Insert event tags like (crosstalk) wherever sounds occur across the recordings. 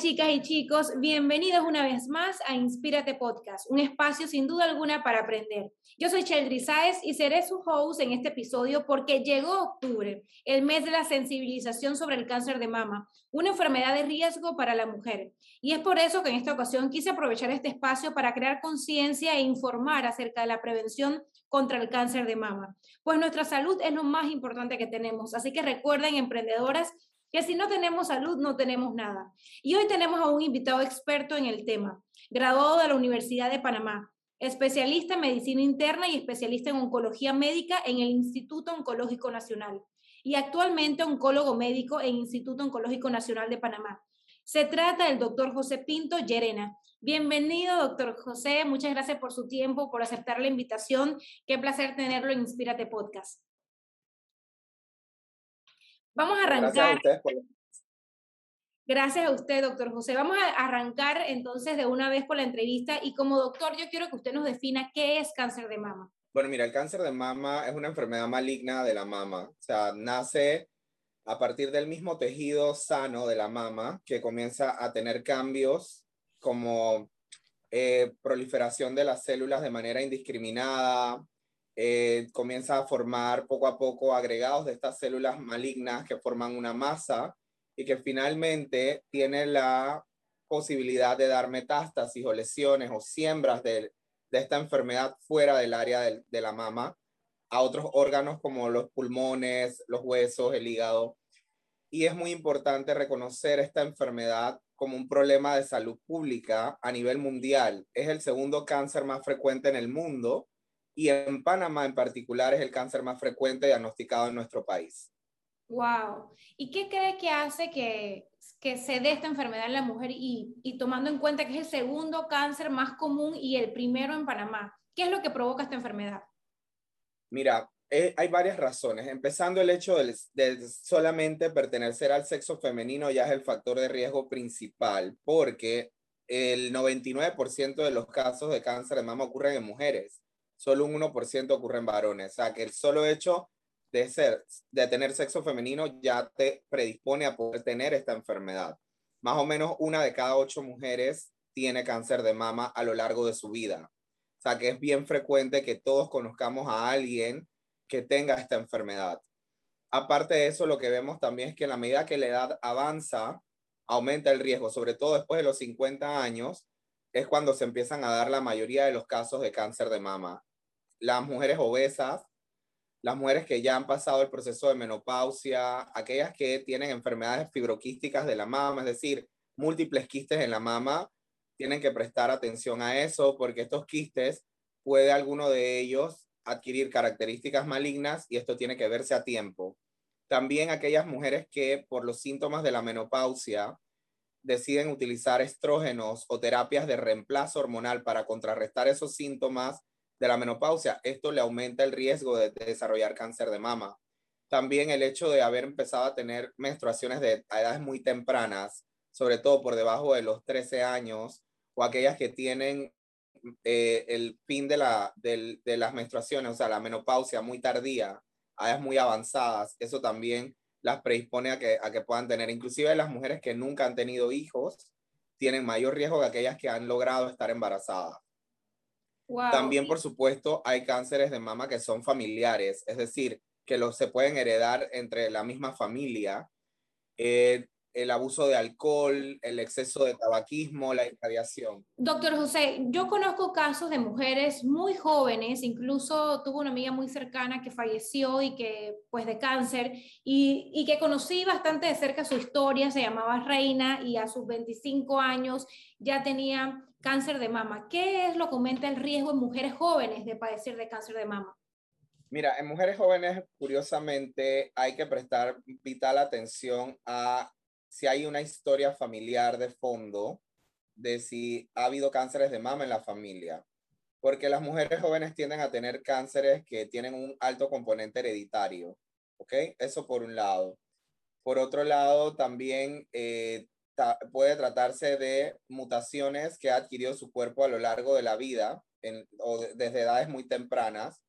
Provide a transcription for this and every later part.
chicas y chicos, bienvenidos una vez más a Inspírate Podcast, un espacio sin duda alguna para aprender. Yo soy Cheldry Saez y seré su host en este episodio porque llegó octubre, el mes de la sensibilización sobre el cáncer de mama, una enfermedad de riesgo para la mujer. Y es por eso que en esta ocasión quise aprovechar este espacio para crear conciencia e informar acerca de la prevención contra el cáncer de mama, pues nuestra salud es lo más importante que tenemos. Así que recuerden, emprendedoras, que si no tenemos salud no tenemos nada. Y hoy tenemos a un invitado experto en el tema, graduado de la Universidad de Panamá, especialista en medicina interna y especialista en oncología médica en el Instituto Oncológico Nacional y actualmente oncólogo médico en Instituto Oncológico Nacional de Panamá. Se trata del doctor José Pinto Llerena. Bienvenido, doctor José. Muchas gracias por su tiempo, por aceptar la invitación. Qué placer tenerlo en Inspírate Podcast. Vamos a arrancar. Gracias a, usted, doctor José. Vamos a arrancar entonces de una vez con la entrevista y como doctor yo quiero que usted nos defina qué es cáncer de mama. Bueno, mira, el cáncer de mama es una enfermedad maligna de la mama. O sea, nace a partir del mismo tejido sano de la mama que comienza a tener cambios como eh, proliferación de las células de manera indiscriminada, eh, comienza a formar poco a poco agregados de estas células malignas que forman una masa y que finalmente tiene la posibilidad de dar metástasis o lesiones o siembras de, esta enfermedad fuera del área de, la mama a otros órganos como los pulmones, los huesos, el hígado. Y es muy importante reconocer esta enfermedad como un problema de salud pública a nivel mundial. Es el segundo cáncer más frecuente en el mundo y en Panamá en particular es el cáncer más frecuente diagnosticado en nuestro país. Wow. ¿Y qué cree que hace que, que se dé esta enfermedad en la mujer y, y, tomando en cuenta que es el segundo cáncer más común y el primero en Panamá? ¿Qué es lo que provoca esta enfermedad? Mira, eh, hay varias razones. Empezando el hecho de, de, solamente pertenecer al sexo femenino ya es el factor de riesgo principal, porque el 99% de los casos de cáncer de mama ocurren en mujeres solo un 1% ocurre en varones. O sea, que el solo hecho de ser, de tener sexo femenino ya te predispone a poder tener esta enfermedad. Más o menos una de cada ocho mujeres tiene cáncer de mama a lo largo de su vida. O sea, que es bien frecuente que todos conozcamos a alguien que tenga esta enfermedad. Aparte de eso, lo que vemos también es que en la medida que la edad avanza, aumenta el riesgo, sobre todo después de los 50 años, es cuando se empiezan a dar la mayoría de los casos de cáncer de mama las mujeres obesas, las mujeres que ya han pasado el proceso de menopausia, aquellas que tienen enfermedades fibroquísticas de la mama, es decir, múltiples quistes en la mama, tienen que prestar atención a eso porque estos quistes puede alguno de ellos adquirir características malignas y esto tiene que verse a tiempo. También aquellas mujeres que por los síntomas de la menopausia deciden utilizar estrógenos o terapias de reemplazo hormonal para contrarrestar esos síntomas de la menopausia, esto le aumenta el riesgo de, desarrollar cáncer de mama. También el hecho de haber empezado a tener menstruaciones de edades muy tempranas, sobre todo por debajo de los 13 años, o aquellas que tienen eh, el fin de, la, de, las menstruaciones, o sea, la menopausia muy tardía, a edades muy avanzadas, eso también las predispone a que, a que puedan tener. Inclusive las mujeres que nunca han tenido hijos tienen mayor riesgo que aquellas que han logrado estar embarazadas. También, por supuesto, hay cánceres de mama que son familiares, es decir, que los se pueden heredar entre la misma familia. Eh, el abuso de alcohol, el exceso de tabaquismo, la irradiación. Doctor José, yo conozco casos de mujeres muy jóvenes, incluso tuve una amiga muy cercana que falleció y que, pues, de cáncer, y, y que conocí bastante de cerca su historia, se llamaba Reina y a sus 25 años ya tenía cáncer de mama. ¿Qué es lo que aumenta el riesgo en mujeres jóvenes de padecer de cáncer de mama? Mira, en mujeres jóvenes, curiosamente, hay que prestar vital atención a si hay una historia familiar de fondo de si ha habido cánceres de mama en la familia. Porque las mujeres jóvenes tienden a tener cánceres que tienen un alto componente hereditario. ¿Ok? Eso por un lado. Por otro lado, también eh, puede tratarse de mutaciones que ha adquirido su cuerpo a lo largo de la vida o desde edades muy tempranas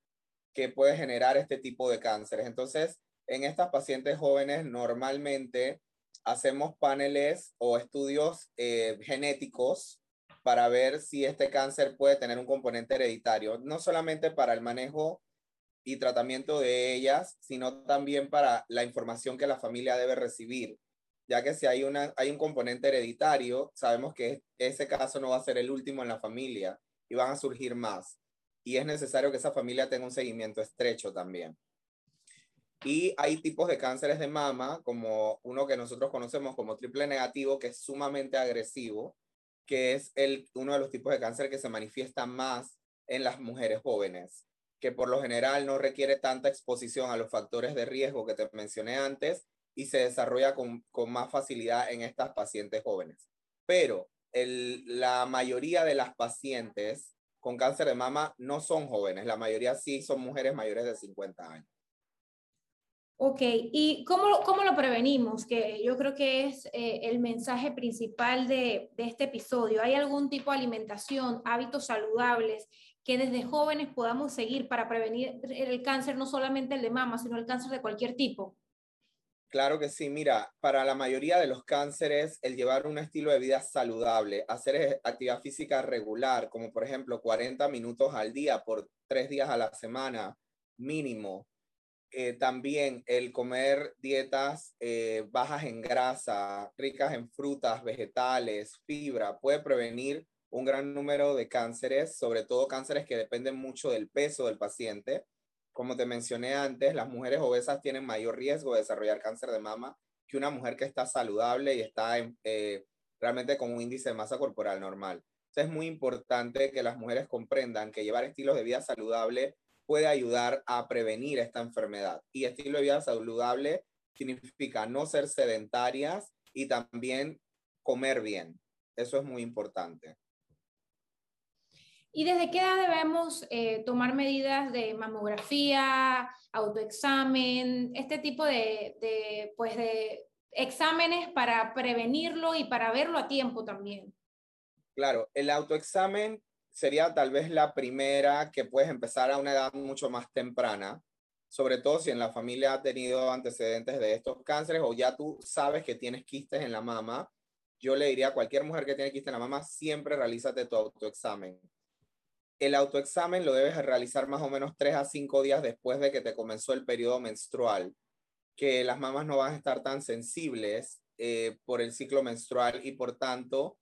que puede generar este tipo de cánceres. Entonces, en estas pacientes jóvenes normalmente hacemos paneles o estudios eh, genéticos para ver si este cáncer puede tener un componente hereditario, no solamente para el manejo y tratamiento de ellas, sino también para la información que la familia debe recibir, ya que si hay, una, hay un componente hereditario, sabemos que ese caso no va a ser el último en la familia y van a surgir más. Y es necesario que esa familia tenga un seguimiento estrecho también. Y hay tipos de cánceres de mama, como uno que nosotros conocemos como triple negativo, que es sumamente agresivo, que es el, uno de los tipos de cáncer que se manifiesta más en las mujeres jóvenes, que por lo general no requiere tanta exposición a los factores de riesgo que te mencioné antes y se desarrolla con, con más facilidad en estas pacientes jóvenes. Pero el, la mayoría de las pacientes con cáncer de mama no son jóvenes, la mayoría sí son mujeres mayores de 50 años. Ok, ¿y cómo, cómo lo prevenimos? Que yo creo que es eh, el mensaje principal de, de, este episodio. ¿Hay algún tipo de alimentación, hábitos saludables que desde jóvenes podamos seguir para prevenir el cáncer, no solamente el de mama, sino el cáncer de cualquier tipo? Claro que sí, mira, para la mayoría de los cánceres, el llevar un estilo de vida saludable, hacer actividad física regular, como por ejemplo 40 minutos al día por tres días a la semana mínimo, eh, también el comer dietas eh, bajas en grasa, ricas en frutas, vegetales, fibra, puede prevenir un gran número de cánceres, sobre todo cánceres que dependen mucho del peso del paciente. Como te mencioné antes, las mujeres obesas tienen mayor riesgo de desarrollar cáncer de mama que una mujer que está saludable y está eh, realmente con un índice de masa corporal normal. Entonces es muy importante que las mujeres comprendan que llevar estilos de vida saludable puede ayudar a prevenir esta enfermedad. Y estilo de vida saludable significa no ser sedentarias y también comer bien. Eso es muy importante. ¿Y desde qué edad debemos eh, tomar medidas de mamografía, autoexamen, este tipo de, de, pues de exámenes para prevenirlo y para verlo a tiempo también? Claro, el autoexamen sería tal vez la primera que puedes empezar a una edad mucho más temprana, sobre todo si en la familia ha tenido antecedentes de estos cánceres o ya tú sabes que tienes quistes en la mama. Yo le diría a cualquier mujer que tiene quistes en la mama, siempre realízate tu autoexamen. El autoexamen lo debes realizar más o menos tres a cinco días después de que te comenzó el periodo menstrual, que las mamas no van a estar tan sensibles eh, por el ciclo menstrual y por tanto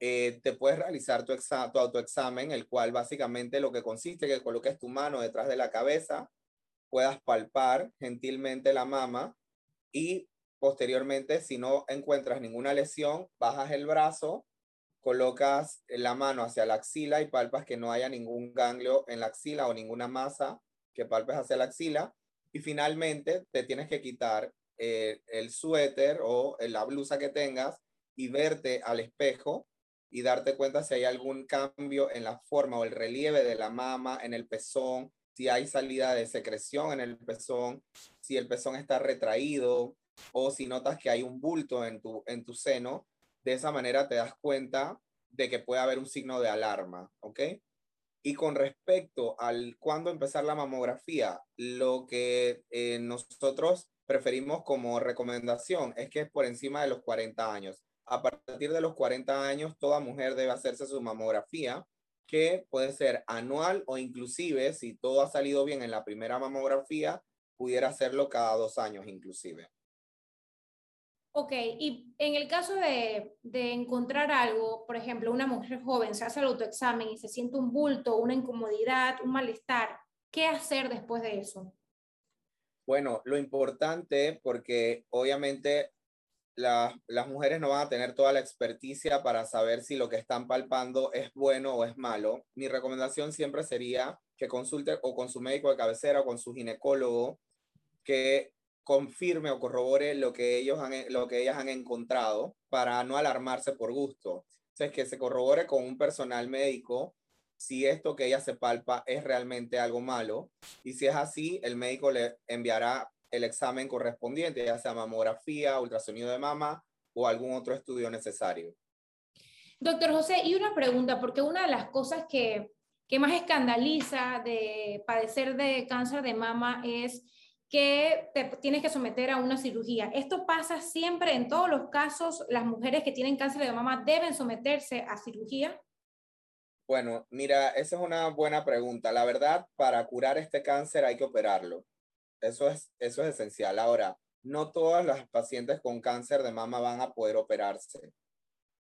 eh, te puedes realizar tu, tu autoexamen, el cual básicamente lo que consiste es que coloques tu mano detrás de la cabeza, puedas palpar gentilmente la mama y posteriormente, si no encuentras ninguna lesión, bajas el brazo, colocas la mano hacia la axila y palpas que no haya ningún ganglio en la axila o ninguna masa que palpes hacia la axila. Y finalmente te tienes que quitar eh, el suéter o la blusa que tengas y verte al espejo y darte cuenta si hay algún cambio en la forma o el relieve de la mama, en el pezón, si hay salida de secreción en el pezón, si el pezón está retraído o si notas que hay un bulto en tu, en tu seno. De esa manera te das cuenta de que puede haber un signo de alarma, ¿ok? Y con respecto al cuándo empezar la mamografía, lo que eh, nosotros preferimos como recomendación es que es por encima de los 40 años a partir de los 40 años, toda mujer debe hacerse su mamografía, que puede ser anual o inclusive, si todo ha salido bien en la primera mamografía, pudiera hacerlo cada dos años inclusive. Ok, y en el caso de, de, encontrar algo, por ejemplo, una mujer joven se hace el autoexamen y se siente un bulto, una incomodidad, un malestar, ¿qué hacer después de eso? Bueno, lo importante, porque obviamente las mujeres no van a tener toda la experticia para saber si lo que están palpando es bueno o es malo. Mi recomendación siempre sería que consulte o con su médico de cabecera o con su ginecólogo que confirme o corrobore lo que, ellos han, lo que ellas han encontrado para no alarmarse por gusto. es que se corrobore con un personal médico si esto que ella se palpa es realmente algo malo. Y si es así, el médico le enviará el examen correspondiente, ya sea mamografía, ultrasonido de mama o algún otro estudio necesario. Doctor José, y una pregunta, porque una de las cosas que, que más escandaliza de padecer de cáncer de mama es que te tienes que someter a una cirugía. ¿Esto pasa siempre en todos los casos? ¿Las mujeres que tienen cáncer de mama deben someterse a cirugía? Bueno, mira, esa es una buena pregunta. La verdad, para curar este cáncer hay que operarlo. Eso es, eso es esencial. Ahora, no todas las pacientes con cáncer de mama van a poder operarse,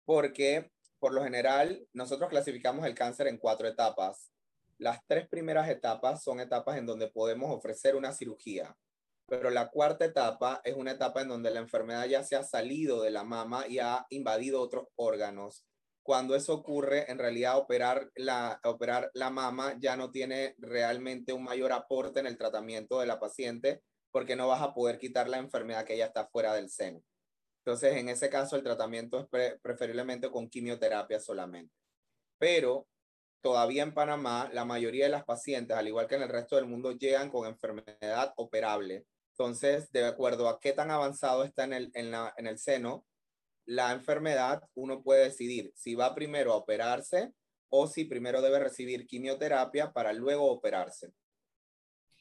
porque por lo general nosotros clasificamos el cáncer en cuatro etapas. Las tres primeras etapas son etapas en donde podemos ofrecer una cirugía, pero la cuarta etapa es una etapa en donde la enfermedad ya se ha salido de la mama y ha invadido otros órganos. Cuando eso ocurre, en realidad operar la, operar la mama ya no tiene realmente un mayor aporte en el tratamiento de la paciente porque no vas a poder quitar la enfermedad que ya está fuera del seno. Entonces, en ese caso, el tratamiento es preferiblemente con quimioterapia solamente. Pero todavía en Panamá, la mayoría de las pacientes, al igual que en el resto del mundo, llegan con enfermedad operable. Entonces, de acuerdo a qué tan avanzado está en el, en, la, en el seno, la enfermedad, uno puede decidir si va primero a operarse o si primero debe recibir quimioterapia para luego operarse.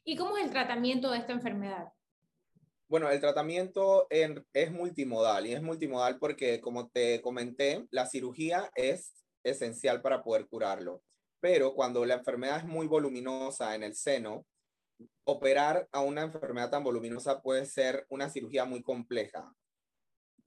¿Y cómo es el tratamiento de esta enfermedad? Bueno, el tratamiento es multimodal y es multimodal porque, como te comenté, la cirugía es esencial para poder curarlo. Pero cuando la enfermedad es muy voluminosa en el seno, operar a una enfermedad tan voluminosa puede ser una cirugía muy compleja.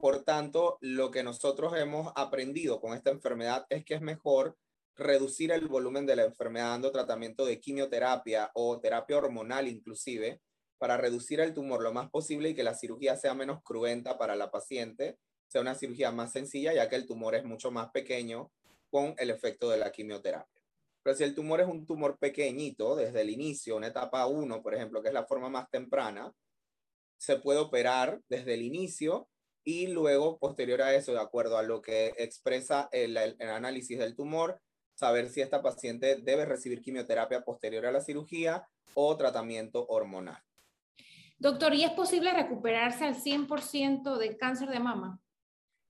Por tanto, lo que nosotros hemos aprendido con esta enfermedad es que es mejor reducir el volumen de la enfermedad dando tratamiento de quimioterapia o terapia hormonal inclusive para reducir el tumor lo más posible y que la cirugía sea menos cruenta para la paciente, sea una cirugía más sencilla ya que el tumor es mucho más pequeño con el efecto de la quimioterapia. Pero si el tumor es un tumor pequeñito desde el inicio, una etapa 1, por ejemplo, que es la forma más temprana, se puede operar desde el inicio y luego, posterior a eso, de acuerdo a lo que expresa el, análisis del tumor, saber si esta paciente debe recibir quimioterapia posterior a la cirugía o tratamiento hormonal. Doctor, ¿y es posible recuperarse al 100% del cáncer de mama?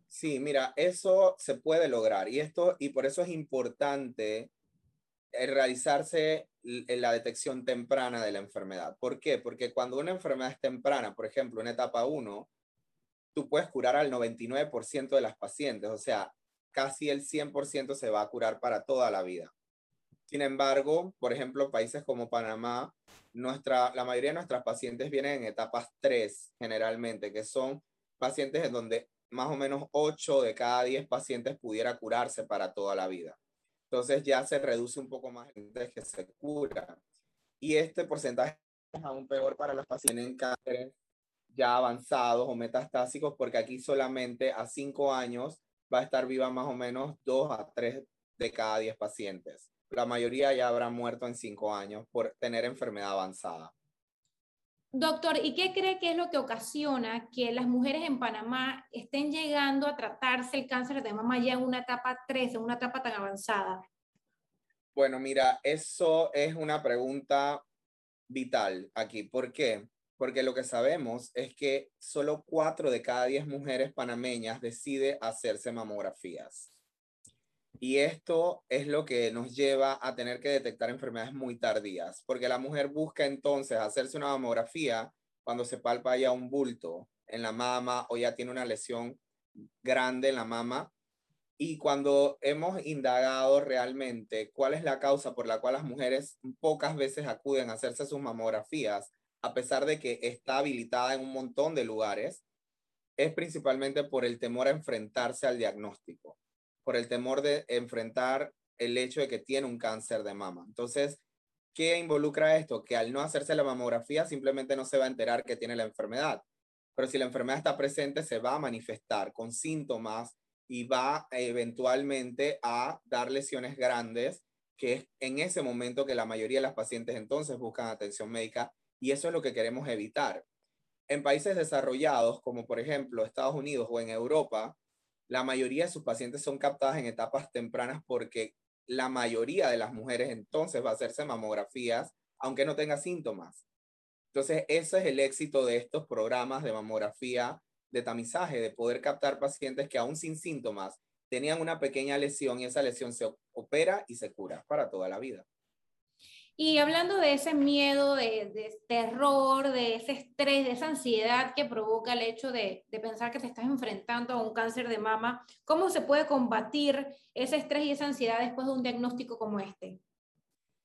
Sí, mira, eso se puede lograr y esto y por eso es importante eh, realizarse la detección temprana de la enfermedad. ¿Por qué? Porque cuando una enfermedad es temprana, por ejemplo, en etapa 1, tú puedes curar al 99% de las pacientes, o sea, casi el 100% se va a curar para toda la vida. Sin embargo, por ejemplo, países como Panamá, nuestra, la mayoría de nuestras pacientes vienen en etapas 3 generalmente, que son pacientes en donde más o menos 8 de cada 10 pacientes pudiera curarse para toda la vida. Entonces ya se reduce un poco más gente que se cura. Y este porcentaje es aún peor para las pacientes en cáncer ya avanzados o metastásicos, porque aquí solamente a 5 años va a estar viva más o menos 2 a 3 de cada 10 pacientes. La mayoría ya habrá muerto en 5 años por tener enfermedad avanzada. Doctor, ¿y qué cree que es lo que ocasiona que las mujeres en Panamá estén llegando a tratarse el cáncer de mama ya en una etapa 3, en una etapa tan avanzada? Bueno, mira, eso es una pregunta vital aquí. ¿Por qué? Porque lo que sabemos es que solo 4 de cada 10 mujeres panameñas decide hacerse mamografías. Y esto es lo que nos lleva a tener que detectar enfermedades muy tardías, porque la mujer busca entonces hacerse una mamografía cuando se palpa ya un bulto en la mama o ya tiene una lesión grande en la mama. Y cuando hemos indagado realmente cuál es la causa por la cual las mujeres pocas veces acuden a hacerse sus mamografías, a pesar de que está habilitada en un montón de lugares, es principalmente por el temor a enfrentarse al diagnóstico por el temor de enfrentar el hecho de que tiene un cáncer de mama. Entonces, ¿qué involucra esto? Que al no hacerse la mamografía simplemente no se va a enterar que tiene la enfermedad. Pero si la enfermedad está presente, se va a manifestar con síntomas y va eventualmente a dar lesiones grandes, que es en ese momento que la mayoría de las pacientes entonces buscan atención médica y eso es lo que queremos evitar. En países desarrollados, como por ejemplo Estados Unidos o en Europa, la mayoría de sus pacientes son captadas en etapas tempranas porque la mayoría de las mujeres entonces va a hacerse mamografías aunque no tenga síntomas. Entonces, ese es el éxito de estos programas de mamografía de tamizaje, de poder captar pacientes que aún sin síntomas tenían una pequeña lesión y esa lesión se opera y se cura para toda la vida. Y hablando de ese miedo, de, de, terror, de ese estrés, de esa ansiedad que provoca el hecho de, de, pensar que te estás enfrentando a un cáncer de mama, ¿cómo se puede combatir ese estrés y esa ansiedad después de un diagnóstico como este?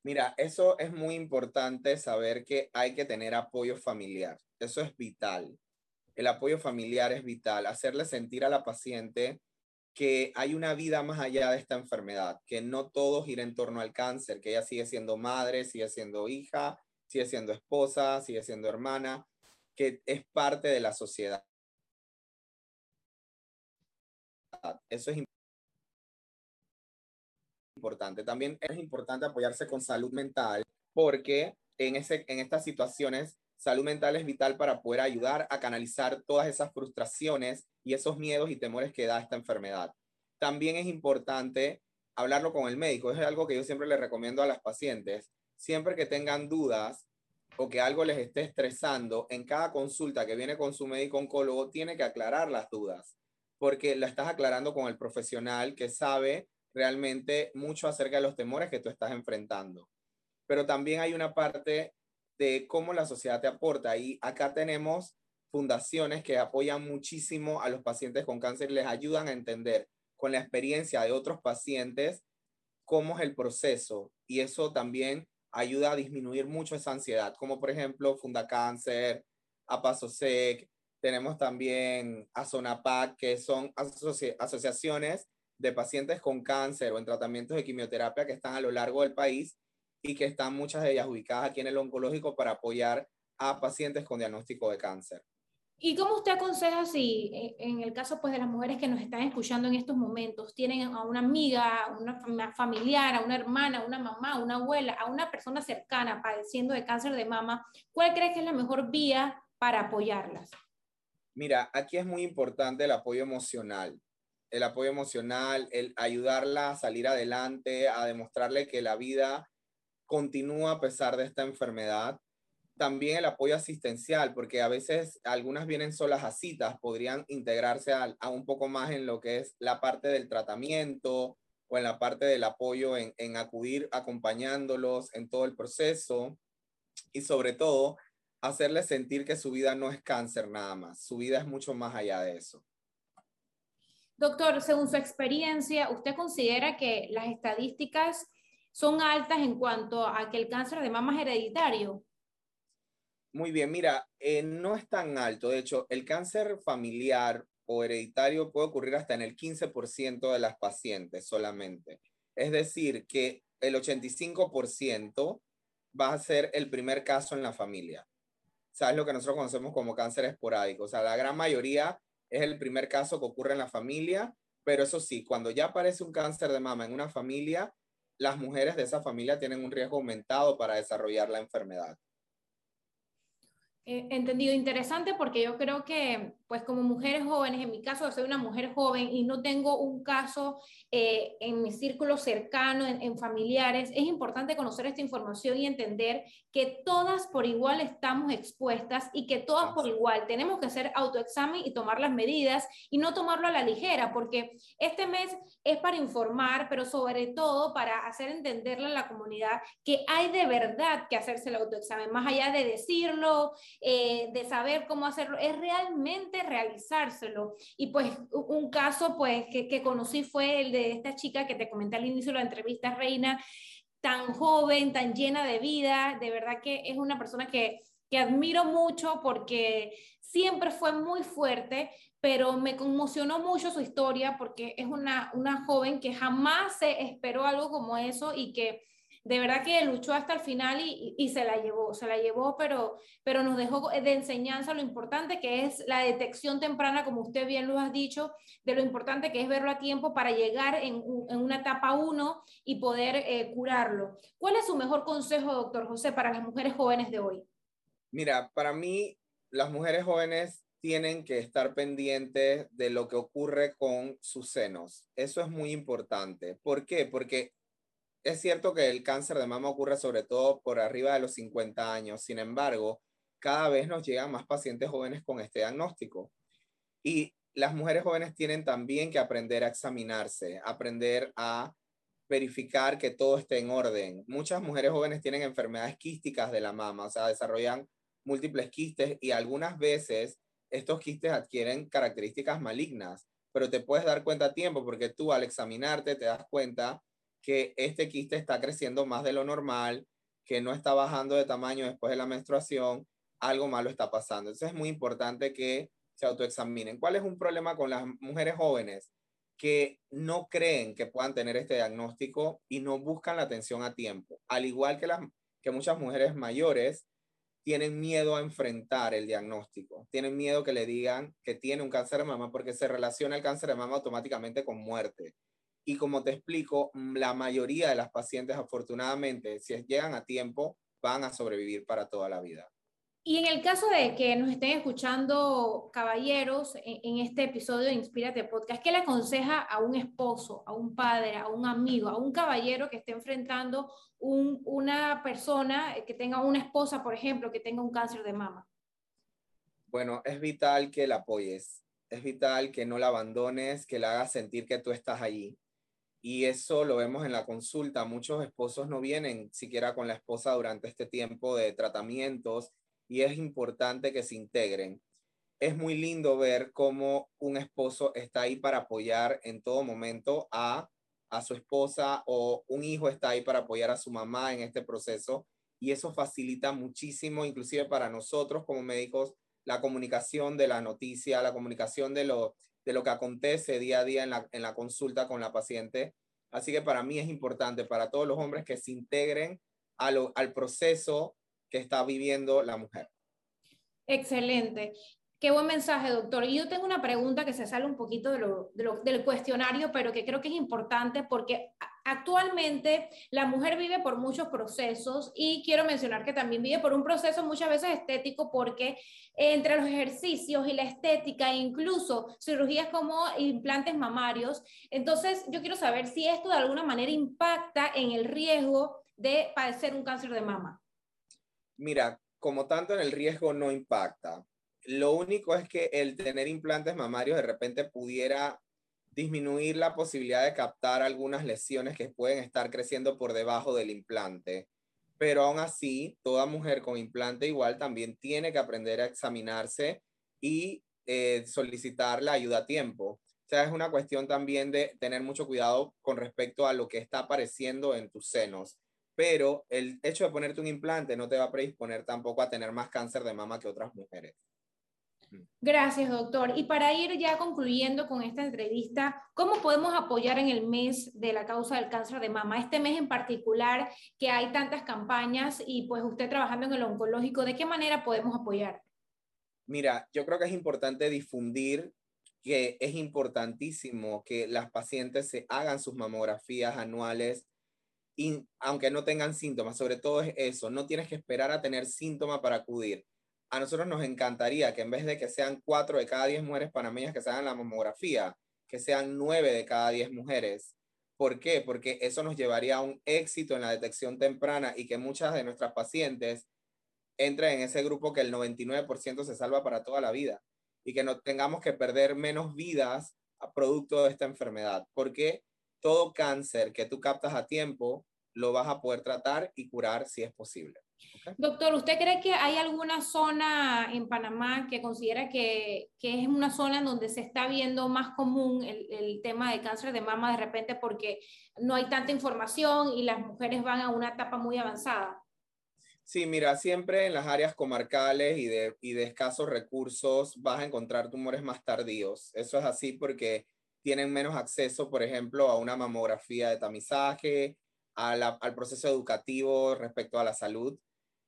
Mira, eso es muy importante saber que hay que tener apoyo familiar. Eso es vital. El apoyo familiar es vital. Hacerle sentir a la paciente que hay una vida más allá de esta enfermedad, que no todo gira en torno al cáncer, que ella sigue siendo madre, sigue siendo hija, sigue siendo esposa, sigue siendo hermana, que es parte de la sociedad. Eso es importante. También es importante apoyarse con salud mental porque en, ese, en estas situaciones salud mental es vital para poder ayudar a canalizar todas esas frustraciones y esos miedos y temores que da esta enfermedad. También es importante hablarlo con el médico. Es algo que yo siempre le recomiendo a las pacientes. Siempre que tengan dudas o que algo les esté estresando, en cada consulta que viene con su médico oncólogo, tiene que aclarar las dudas, porque la estás aclarando con el profesional que sabe realmente mucho acerca de los temores que tú estás enfrentando. Pero también hay una parte de cómo la sociedad te aporta. Y acá tenemos fundaciones que apoyan muchísimo a los pacientes con cáncer, les ayudan a entender con la experiencia de otros pacientes cómo es el proceso. Y eso también ayuda a disminuir mucho esa ansiedad, como por ejemplo Funda Cáncer, APASOSEC, tenemos también AZONAPAC, que son asociaciones de pacientes con cáncer o en tratamientos de quimioterapia que están a lo largo del país y que están muchas de ellas ubicadas aquí en el oncológico para apoyar a pacientes con diagnóstico de cáncer. ¿Y cómo usted aconseja si eh, en el caso pues, de las mujeres que nos están escuchando en estos momentos tienen a una amiga, a una familiar, a una hermana, a una mamá, a una abuela, a una persona cercana padeciendo de cáncer de mama, ¿cuál cree que es la mejor vía para apoyarlas? Mira, aquí es muy importante el apoyo emocional. El apoyo emocional, el ayudarla a salir adelante, a demostrarle que la vida continúa a pesar de esta enfermedad también el apoyo asistencial, porque a veces algunas vienen solas a citas, podrían integrarse a, un poco más en lo que es la parte del tratamiento o en la parte del apoyo en, acudir acompañándolos en todo el proceso y sobre todo hacerles sentir que su vida no es cáncer nada más, su vida es mucho más allá de eso. Doctor, según su experiencia, ¿usted considera que las estadísticas son altas en cuanto a que el cáncer de mama es hereditario? Muy bien, mira, eh, no es tan alto. De hecho, el cáncer familiar o hereditario puede ocurrir hasta en el 15% de las pacientes solamente. Es decir, que el 85% va a ser el primer caso en la familia. ¿Sabes lo que nosotros conocemos como cáncer esporádico? O sea, la gran mayoría es el primer caso que ocurre en la familia, pero eso sí, cuando ya aparece un cáncer de mama en una familia, las mujeres de esa familia tienen un riesgo aumentado para desarrollar la enfermedad. Eh, entendido interesante porque yo creo que, pues como mujeres jóvenes, en mi caso soy una mujer joven y no tengo un caso eh, en mi círculo cercano, en, familiares, es importante conocer esta información y entender que todas por igual estamos expuestas y que todas por igual tenemos que hacer autoexamen y tomar las medidas y no tomarlo a la ligera, porque este mes es para informar, pero sobre todo para hacer entenderle a la comunidad que hay de verdad que hacerse el autoexamen, más allá de decirlo eh, de saber cómo hacerlo, es realmente realizárselo. Y pues un caso pues que, conocí fue el de esta chica que te comenté al inicio de la entrevista, Reina, tan joven, tan llena de vida, de verdad que es una persona que, que admiro mucho porque siempre fue muy fuerte, pero me conmocionó mucho su historia porque es una, una joven que jamás se esperó algo como eso y que de verdad que luchó hasta el final y, se la llevó, se la llevó, pero, pero nos dejó de enseñanza lo importante que es la detección temprana, como usted bien lo ha dicho, de lo importante que es verlo a tiempo para llegar en, una etapa 1 y poder eh, curarlo. ¿Cuál es su mejor consejo, doctor José, para las mujeres jóvenes de hoy? Mira, para mí, las mujeres jóvenes tienen que estar pendientes de lo que ocurre con sus senos. Eso es muy importante. ¿Por qué? Porque es cierto que el cáncer de mama ocurre sobre todo por arriba de los 50 años, sin embargo, cada vez nos llegan más pacientes jóvenes con este diagnóstico. Y las mujeres jóvenes tienen también que aprender a examinarse, aprender a verificar que todo esté en orden. Muchas mujeres jóvenes tienen enfermedades quísticas de la mama, o sea, desarrollan múltiples quistes y algunas veces estos quistes adquieren características malignas, pero te puedes dar cuenta a tiempo porque tú al examinarte te das cuenta que este quiste está creciendo más de lo normal, que no está bajando de tamaño después de la menstruación, algo malo está pasando. Entonces es muy importante que se autoexaminen. ¿Cuál es un problema con las mujeres jóvenes? que no creen que puedan tener este diagnóstico y no buscan la atención a tiempo. Al igual que, las, que muchas mujeres mayores tienen miedo a enfrentar el diagnóstico, tienen miedo que le digan que tiene un cáncer de mama porque se relaciona el cáncer de mama automáticamente con muerte. Y como te explico, la mayoría de las pacientes afortunadamente, si llegan a tiempo, van a sobrevivir para toda la vida. Y en el caso de que nos estén escuchando caballeros en, este episodio de Inspírate Podcast, ¿qué le aconseja a un esposo, a un padre, a un amigo, a un caballero que esté enfrentando una persona que tenga una esposa, por ejemplo, que tenga un cáncer de mama? Bueno, es vital que la apoyes, es vital que no la abandones, que la hagas sentir que tú estás allí. Y eso lo vemos en la consulta. Muchos esposos no vienen siquiera con la esposa durante este tiempo de tratamientos y es importante que se integren. Es muy lindo ver cómo un esposo está ahí para apoyar en todo momento a, a su esposa o un hijo está ahí para apoyar a su mamá en este proceso y eso facilita muchísimo, inclusive para nosotros como médicos, la comunicación de la noticia, la comunicación de lo, de lo que acontece día a día en la, en la consulta con la paciente. Así que para mí es importante, para todos los hombres, que se integren al proceso que está viviendo la mujer. Excelente. Qué buen mensaje, doctor. Y yo tengo una pregunta que se sale un poquito del cuestionario, pero que creo que es importante porque actualmente la mujer vive por muchos procesos y quiero mencionar que también vive por un proceso muchas veces estético porque entre los ejercicios y la estética incluso cirugías como implantes mamarios, entonces yo quiero saber si esto de alguna manera impacta en el riesgo de padecer un cáncer de mama. Mira, como tanto en el riesgo no impacta. Lo único es que el tener implantes mamarios de repente pudiera disminuir la posibilidad de captar algunas lesiones que pueden estar creciendo por debajo del implante. Pero aún así, toda mujer con implante igual también tiene que aprender a examinarse y eh, solicitar la ayuda a tiempo. O sea, es una cuestión también de tener mucho cuidado con respecto a lo que está apareciendo en tus senos pero el hecho de ponerte un implante no te va a predisponer tampoco a tener más cáncer de mama que otras mujeres. Gracias, doctor. Y para ir ya concluyendo con esta entrevista, ¿cómo podemos apoyar en el mes de la causa del cáncer de mama? Este mes en particular, que hay tantas campañas y pues usted trabajando en el oncológico, ¿de qué manera podemos apoyar? Mira, yo creo que es importante difundir que es importantísimo que las pacientes se hagan sus mamografías anuales y aunque no tengan síntomas, sobre todo es eso, no tienes que esperar a tener síntomas para acudir. A nosotros nos encantaría que en vez de que sean cuatro de cada diez mujeres panameñas que se hagan la mamografía, que sean nueve de cada diez mujeres. ¿Por qué? Porque eso nos llevaría a un éxito en la detección temprana y que muchas de nuestras pacientes entren en ese grupo que el 99% se salva para toda la vida y que no tengamos que perder menos vidas a producto de esta enfermedad. Porque todo cáncer que tú captas a tiempo lo vas a poder tratar y curar si es posible. Doctor, ¿usted cree que hay alguna zona en Panamá que considera que, que, es una zona en donde se está viendo más común el, el, tema de cáncer de mama de repente porque no hay tanta información y las mujeres van a una etapa muy avanzada? Sí, mira, siempre en las áreas comarcales y de, y de escasos recursos vas a encontrar tumores más tardíos. Eso es así porque tienen menos acceso, por ejemplo, a una mamografía de tamizaje, al proceso educativo respecto a la salud.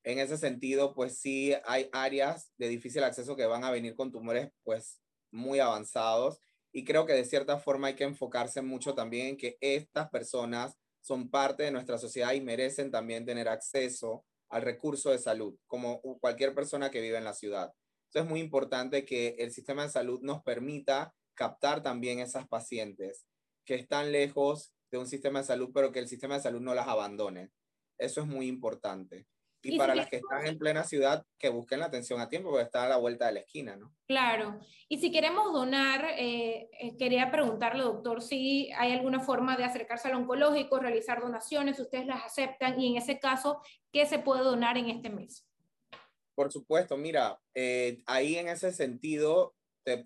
En ese sentido, pues sí hay áreas de difícil acceso que van a venir con tumores pues muy avanzados y creo que de cierta forma hay que enfocarse mucho también en que estas personas son parte de nuestra sociedad y merecen también tener acceso al recurso de salud, como cualquier persona que vive en la ciudad. Entonces es muy importante que el sistema de salud nos permita captar también esas pacientes que están lejos de un sistema de salud, pero que el sistema de salud no las abandone. Eso es muy importante. Y, para las que están en plena ciudad, que busquen la atención a tiempo, porque está a la vuelta de la esquina, ¿no? Claro. Y si queremos donar, eh, eh, quería preguntarle, doctor, si hay alguna forma de acercarse al oncológico, realizar donaciones, ustedes las aceptan, y en ese caso, ¿qué se puede donar en este mes? Por supuesto, mira, eh, ahí en ese sentido,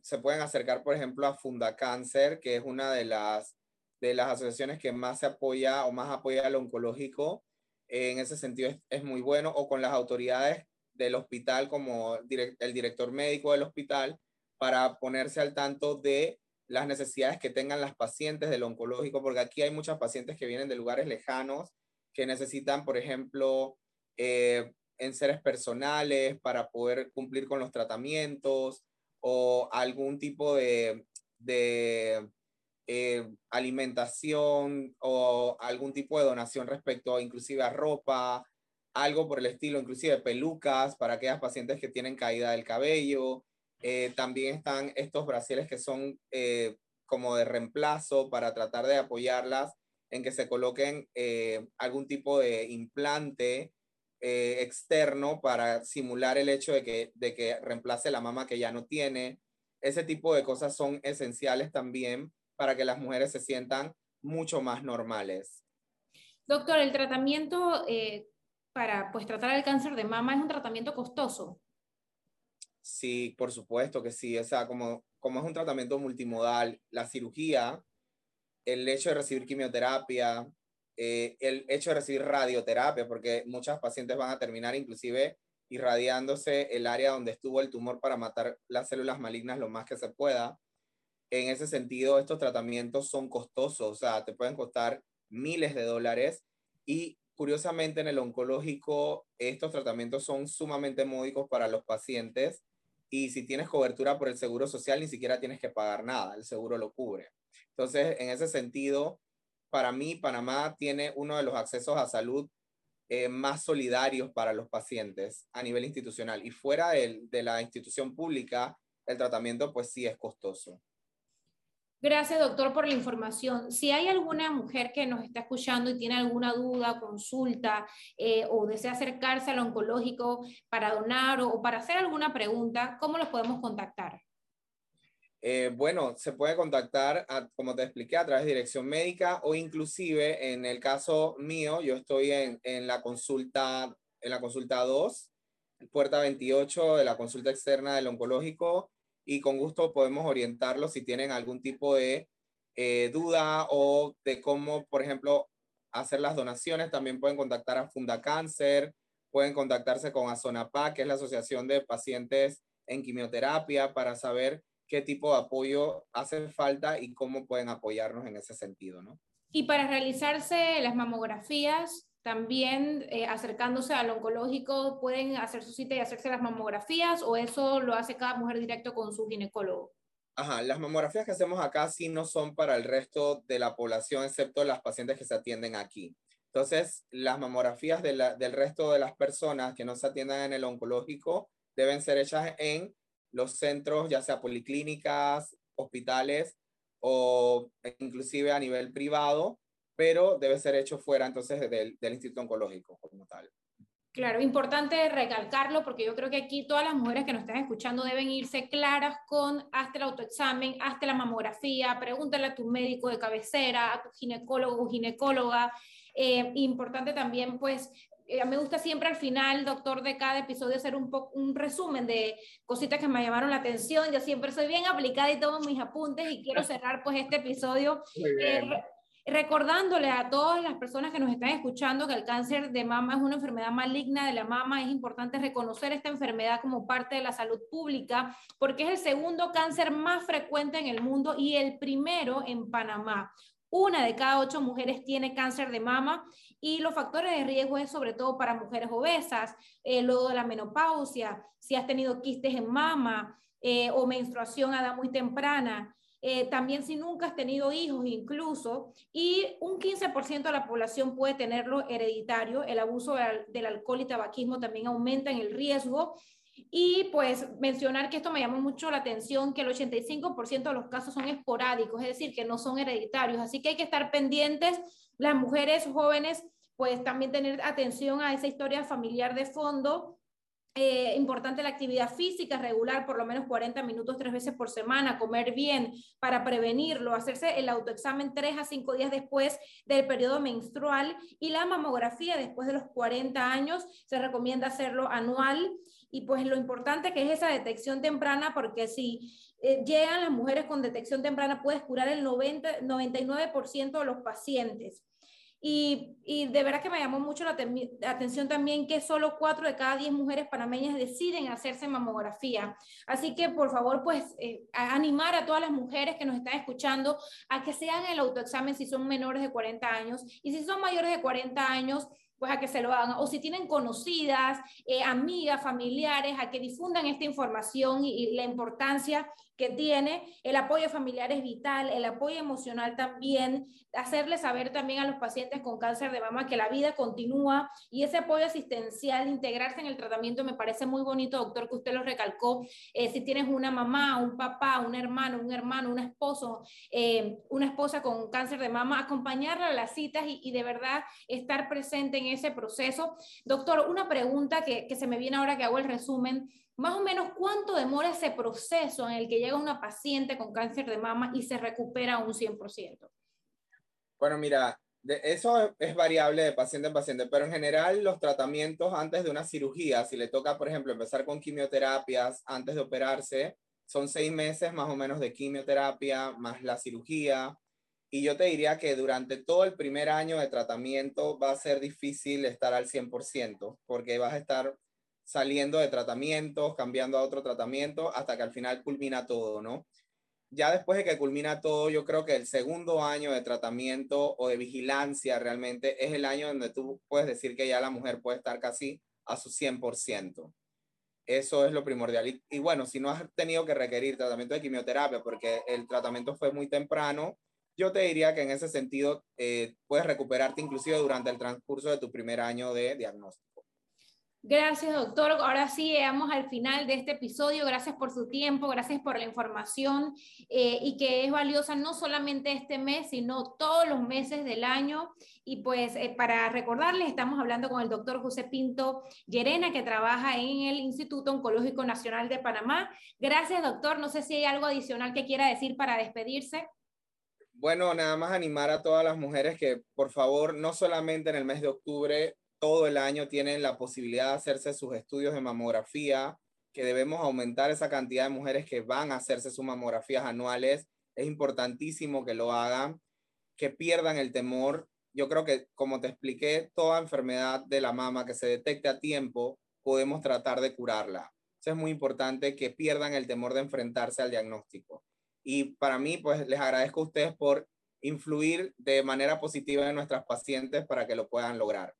se pueden acercar, por ejemplo, a Funda Cáncer, que es una de las, de las asociaciones que más se apoya o más apoya al oncológico en ese sentido es, muy bueno, o con las autoridades del hospital como el director médico del hospital para ponerse al tanto de las necesidades que tengan las pacientes del oncológico, porque aquí hay muchas pacientes que vienen de lugares lejanos que necesitan, por ejemplo, eh, en seres personales para poder cumplir con los tratamientos o algún tipo de, de eh, alimentación o algún tipo de donación respecto inclusive a ropa, algo por el estilo, inclusive pelucas para aquellas pacientes que tienen caída del cabello. Eh, también están estos brasiles que son eh, como de reemplazo para tratar de apoyarlas en que se coloquen algún tipo de implante externo para simular el hecho de que, de que reemplace la mama que ya no tiene. Ese tipo de cosas son esenciales también para que las mujeres se sientan mucho más normales. Doctor, el tratamiento eh, para pues, tratar el cáncer de mama es un tratamiento costoso. Sí, por supuesto que sí. O sea, como, como es un tratamiento multimodal, la cirugía, el hecho de recibir quimioterapia, eh, el hecho de recibir radioterapia, porque muchas pacientes van a terminar inclusive irradiándose el área donde estuvo el tumor para matar las células malignas lo más que se pueda en ese sentido, estos tratamientos son costosos, o sea, te pueden costar miles de dólares y curiosamente en el oncológico estos tratamientos son sumamente módicos para los pacientes y si tienes cobertura por el seguro social ni siquiera tienes que pagar nada, el seguro lo cubre. Entonces, en ese sentido, para mí, Panamá tiene uno de los accesos a salud eh, más solidarios para los pacientes a nivel institucional y fuera de, de la institución pública, el tratamiento pues sí es costoso. Gracias, doctor, por la información. Si hay alguna mujer que nos está escuchando y tiene alguna duda, consulta eh, o desea acercarse al oncológico para donar o, para hacer alguna pregunta, ¿cómo los podemos contactar? Eh, bueno, se puede contactar, como te expliqué, a través de dirección médica o inclusive en el caso mío, yo estoy en, en la consulta, en la consulta 2, puerta 28 de la consulta externa del oncológico y con gusto podemos orientarlos si tienen algún tipo de eh, duda o de cómo, por ejemplo, hacer las donaciones. También pueden contactar a Funda Cáncer, pueden contactarse con Azonapa, que es la Asociación de Pacientes en Quimioterapia, para saber qué tipo de apoyo hace falta y cómo pueden apoyarnos en ese sentido, ¿no? Y para realizarse las mamografías, también eh, acercándose al oncológico pueden hacer su cita y hacerse las mamografías o eso lo hace cada mujer directo con su ginecólogo? Ajá, las mamografías que hacemos acá sí no son para el resto de la población, excepto las pacientes que se atienden aquí. Entonces, las mamografías de del resto de las personas que no se atiendan en el oncológico deben ser hechas en los centros, ya sea policlínicas, hospitales o inclusive a nivel privado, pero debe ser hecho fuera entonces del, del Instituto Oncológico como tal. Claro, importante recalcarlo porque yo creo que aquí todas las mujeres que nos están escuchando deben irse claras con hazte el autoexamen, hazte la mamografía, pregúntale a tu médico de cabecera, a tu ginecólogo o ginecóloga. Eh, importante también, pues, eh, me gusta siempre al final, doctor, de cada episodio hacer un, un resumen de cositas que me llamaron la atención. Yo siempre soy bien aplicada y tomo mis apuntes y quiero (laughs) cerrar pues este episodio eh, recordándole a todas las personas que nos están escuchando que el cáncer de mama es una enfermedad maligna de la mama, es importante reconocer esta enfermedad como parte de la salud pública porque es el segundo cáncer más frecuente en el mundo y el primero en Panamá. Una de cada ocho mujeres tiene cáncer de mama y los factores de riesgo es sobre todo para mujeres obesas, eh, luego de la menopausia, si has tenido quistes en mama eh, o menstruación a edad muy temprana. Eh, también si nunca has tenido hijos incluso, y un 15% de la población puede tenerlo hereditario. El abuso del alcohol y tabaquismo también aumenta en el riesgo. Y pues mencionar que esto me llamó mucho la atención, que el 85% de los casos son esporádicos, es decir, que no son hereditarios. Así que hay que estar pendientes las mujeres jóvenes pues también tener atención a esa historia familiar de fondo eh, importante la actividad física regular, por lo menos 40 minutos tres veces por semana, comer bien para prevenirlo, hacerse el autoexamen tres a cinco días después del periodo menstrual y la mamografía después de los 40 años, se recomienda hacerlo anual y pues lo importante que es esa detección temprana porque si eh, llegan las mujeres con detección temprana puedes curar el 90, 99% de los pacientes. Y, de verdad que me llamó mucho la, atención también que solo 4 de cada 10 mujeres panameñas deciden hacerse mamografía. Así que por favor, pues eh, animar a todas las mujeres que nos están escuchando a que se hagan el autoexamen si son menores de 40 años y si son mayores de 40 años, pues a que se lo hagan. O si tienen conocidas, eh, amigas, familiares, a que difundan esta información y la importancia que tiene. El apoyo familiar es vital, el apoyo emocional también, hacerle saber también a los pacientes con cáncer de mama que la vida continúa y ese apoyo asistencial, integrarse en el tratamiento, me parece muy bonito, doctor, que usted lo recalcó. Eh, si tienes una mamá, un papá, un hermano, un hermano, un esposo, eh, una esposa con cáncer de mama, acompañarla a las citas y, de verdad estar presente en ese proceso. Doctor, una pregunta que, que se me viene ahora que hago el resumen más o menos cuánto demora ese proceso en el que llega una paciente con cáncer de mama y se recupera un 100%. Bueno, mira, eso es variable de paciente en paciente, pero en general los tratamientos antes de una cirugía, si le toca, por ejemplo, empezar con quimioterapias antes de operarse, son seis meses más o menos de quimioterapia más la cirugía. Y yo te diría que durante todo el primer año de tratamiento va a ser difícil estar al 100%, porque vas a estar saliendo de tratamientos, cambiando a otro tratamiento, hasta que al final culmina todo, ¿no? Ya después de que culmina todo, yo creo que el segundo año de tratamiento o de vigilancia realmente es el año donde tú puedes decir que ya la mujer puede estar casi a su 100%. Eso es lo primordial. Y, bueno, si no has tenido que requerir tratamiento de quimioterapia porque el tratamiento fue muy temprano, yo te diría que en ese sentido eh, puedes recuperarte inclusive durante el transcurso de tu primer año de diagnóstico. Gracias, doctor. Ahora sí, llegamos al final de este episodio. Gracias por su tiempo, gracias por la información eh, y que es valiosa no solamente este mes, sino todos los meses del año. Y pues eh, para recordarles, estamos hablando con el doctor José Pinto Llerena, que trabaja en el Instituto Oncológico Nacional de Panamá. Gracias, doctor. No sé si hay algo adicional que quiera decir para despedirse. Bueno, nada más animar a todas las mujeres que por favor, no solamente en el mes de octubre, todo el año tienen la posibilidad de hacerse sus estudios de mamografía, que debemos aumentar esa cantidad de mujeres que van a hacerse sus mamografías anuales. Es importantísimo que lo hagan, que pierdan el temor. Yo creo que, como te expliqué, toda enfermedad de la mama que se detecte a tiempo, podemos tratar de curarla. es muy importante que pierdan el temor de enfrentarse al diagnóstico. Y para mí, pues les agradezco a ustedes por influir de manera positiva en nuestras pacientes para que lo puedan lograr.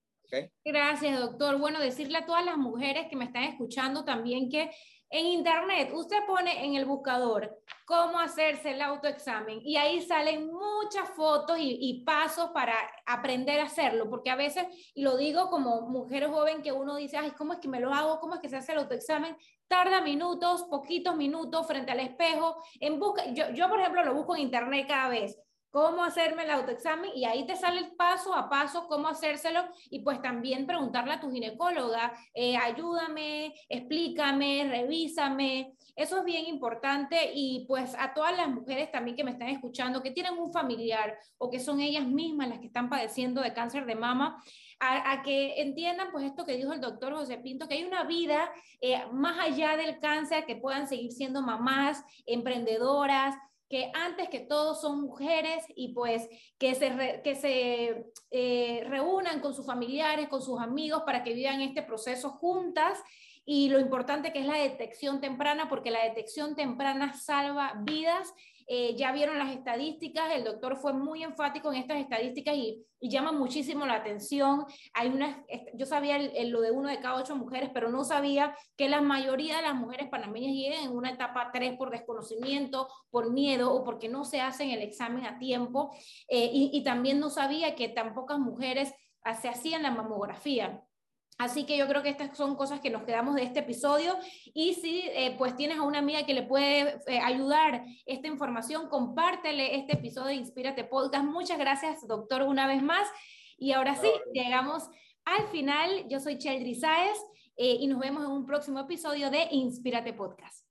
Gracias, doctor. Bueno, decirle a todas las mujeres que me están escuchando también que en internet usted pone en el buscador cómo hacerse el autoexamen y ahí salen muchas fotos y, pasos para aprender a hacerlo, porque a veces, y lo digo como mujer joven que uno dice, ay, ¿cómo es que me lo hago? ¿Cómo es que se hace el autoexamen? Tarda minutos, poquitos minutos frente al espejo. En busca, yo, yo, por ejemplo, lo busco en internet cada vez cómo hacerme el autoexamen y ahí te sale el paso a paso cómo hacérselo y pues también preguntarle a tu ginecóloga, eh, ayúdame, explícame, revísame. Eso es bien importante y pues a todas las mujeres también que me están escuchando, que tienen un familiar o que son ellas mismas las que están padeciendo de cáncer de mama, a, que entiendan pues esto que dijo el doctor José Pinto, que hay una vida eh, más allá del cáncer, que puedan seguir siendo mamás, emprendedoras, que antes que todo son mujeres y pues que se, que se eh, reúnan con sus familiares, con sus amigos para que vivan este proceso juntas. Y lo importante que es la detección temprana, porque la detección temprana salva vidas eh, ya vieron las estadísticas, el doctor fue muy enfático en estas estadísticas y, llama muchísimo la atención. Hay una, yo sabía lo de uno de cada ocho mujeres, pero no sabía que la mayoría de las mujeres panameñas llegan en una etapa 3 por desconocimiento, por miedo o porque no se hacen el examen a tiempo. Eh, y, y también no sabía que tan pocas mujeres se hacían la mamografía. Así que yo creo que estas son cosas que nos quedamos de este episodio y si eh, pues tienes a una amiga que le puede eh, ayudar esta información, compártele este episodio de Inspírate Podcast. Muchas gracias, doctor, una vez más. Y ahora sí, llegamos al final. Yo soy Cheldry Saez eh, y nos vemos en un próximo episodio de Inspírate Podcast.